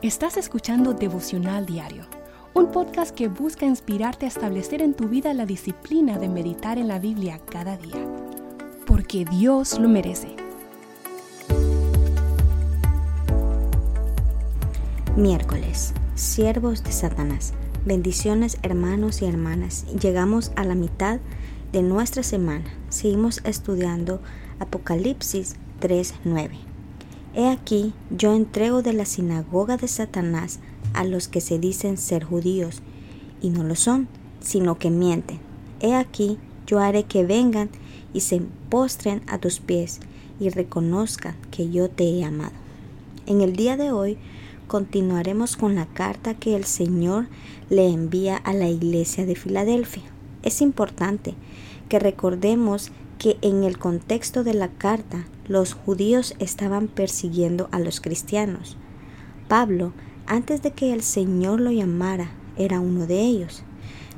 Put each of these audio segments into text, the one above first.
Estás escuchando Devocional Diario, un podcast que busca inspirarte a establecer en tu vida la disciplina de meditar en la Biblia cada día, porque Dios lo merece. Miércoles, siervos de Satanás. Bendiciones hermanos y hermanas. Llegamos a la mitad de nuestra semana. Seguimos estudiando Apocalipsis 3.9. He aquí, yo entrego de la sinagoga de Satanás a los que se dicen ser judíos, y no lo son, sino que mienten. He aquí, yo haré que vengan y se postren a tus pies y reconozcan que yo te he amado. En el día de hoy continuaremos con la carta que el Señor le envía a la iglesia de Filadelfia. Es importante que recordemos que en el contexto de la carta los judíos estaban persiguiendo a los cristianos. Pablo, antes de que el Señor lo llamara, era uno de ellos,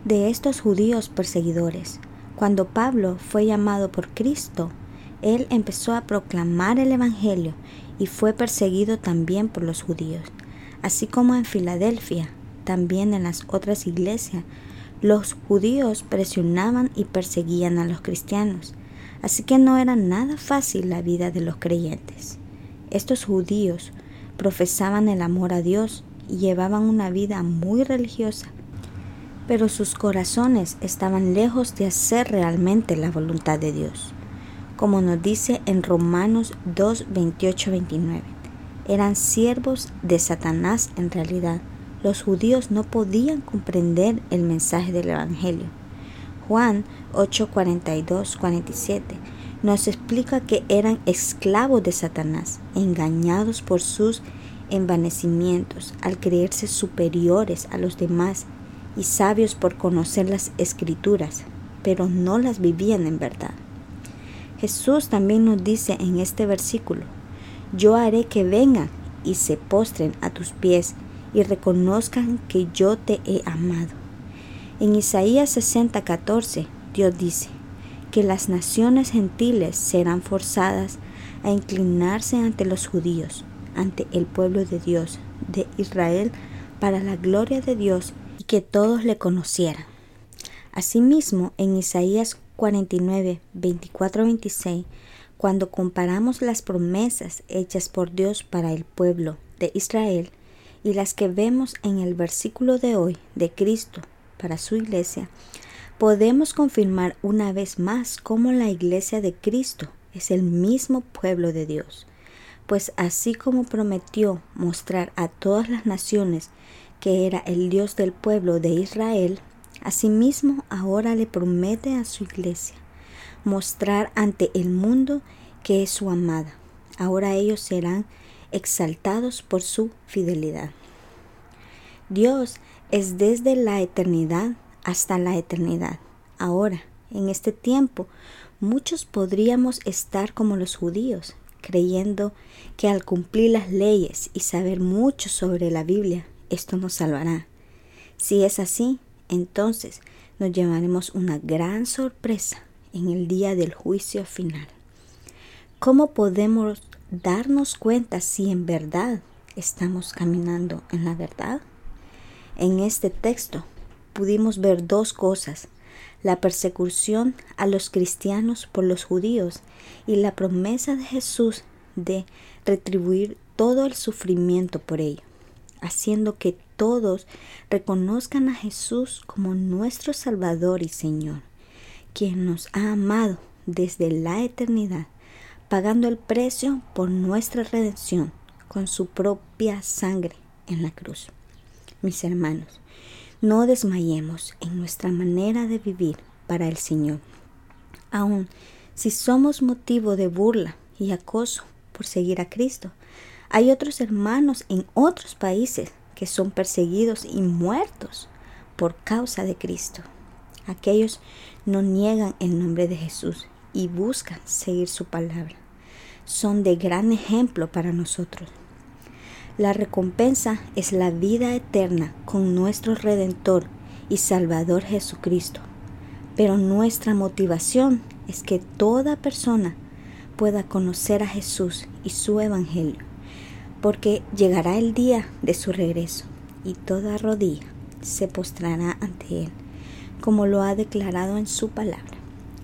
de estos judíos perseguidores. Cuando Pablo fue llamado por Cristo, él empezó a proclamar el Evangelio y fue perseguido también por los judíos. Así como en Filadelfia, también en las otras iglesias, los judíos presionaban y perseguían a los cristianos. Así que no era nada fácil la vida de los creyentes. Estos judíos profesaban el amor a Dios y llevaban una vida muy religiosa, pero sus corazones estaban lejos de hacer realmente la voluntad de Dios. Como nos dice en Romanos 2, 28, 29, eran siervos de Satanás en realidad. Los judíos no podían comprender el mensaje del Evangelio Juan 8, 47 nos explica que eran esclavos de Satanás, engañados por sus envanecimientos al creerse superiores a los demás y sabios por conocer las escrituras, pero no las vivían en verdad. Jesús también nos dice en este versículo, yo haré que vengan y se postren a tus pies y reconozcan que yo te he amado. En Isaías 60:14 Dios dice que las naciones gentiles serán forzadas a inclinarse ante los judíos, ante el pueblo de Dios, de Israel, para la gloria de Dios y que todos le conocieran. Asimismo, en Isaías 49, 24, 26, cuando comparamos las promesas hechas por Dios para el pueblo de Israel y las que vemos en el versículo de hoy de Cristo para su iglesia, podemos confirmar una vez más cómo la iglesia de Cristo es el mismo pueblo de Dios. Pues así como prometió mostrar a todas las naciones que era el Dios del pueblo de Israel, asimismo ahora le promete a su iglesia mostrar ante el mundo que es su amada. Ahora ellos serán exaltados por su fidelidad. Dios es desde la eternidad hasta la eternidad. Ahora, en este tiempo, muchos podríamos estar como los judíos, creyendo que al cumplir las leyes y saber mucho sobre la Biblia, esto nos salvará. Si es así, entonces nos llevaremos una gran sorpresa en el día del juicio final. ¿Cómo podemos darnos cuenta si en verdad estamos caminando en la verdad? En este texto pudimos ver dos cosas, la persecución a los cristianos por los judíos y la promesa de Jesús de retribuir todo el sufrimiento por ello, haciendo que todos reconozcan a Jesús como nuestro Salvador y Señor, quien nos ha amado desde la eternidad, pagando el precio por nuestra redención con su propia sangre en la cruz mis hermanos, no desmayemos en nuestra manera de vivir para el Señor. Aun si somos motivo de burla y acoso por seguir a Cristo, hay otros hermanos en otros países que son perseguidos y muertos por causa de Cristo. Aquellos no niegan el nombre de Jesús y buscan seguir su palabra. Son de gran ejemplo para nosotros. La recompensa es la vida eterna con nuestro Redentor y Salvador Jesucristo. Pero nuestra motivación es que toda persona pueda conocer a Jesús y su Evangelio, porque llegará el día de su regreso y toda rodilla se postrará ante él, como lo ha declarado en su palabra.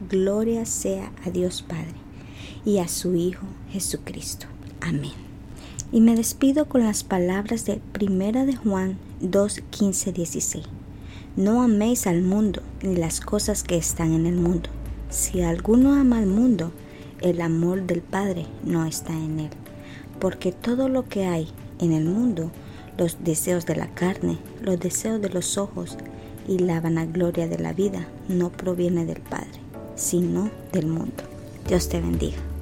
Gloria sea a Dios Padre y a su Hijo Jesucristo. Amén. Y me despido con las palabras de Primera de Juan 2, 15, 16. No améis al mundo ni las cosas que están en el mundo. Si alguno ama al mundo, el amor del Padre no está en él. Porque todo lo que hay en el mundo, los deseos de la carne, los deseos de los ojos y la vanagloria de la vida, no proviene del Padre, sino del mundo. Dios te bendiga.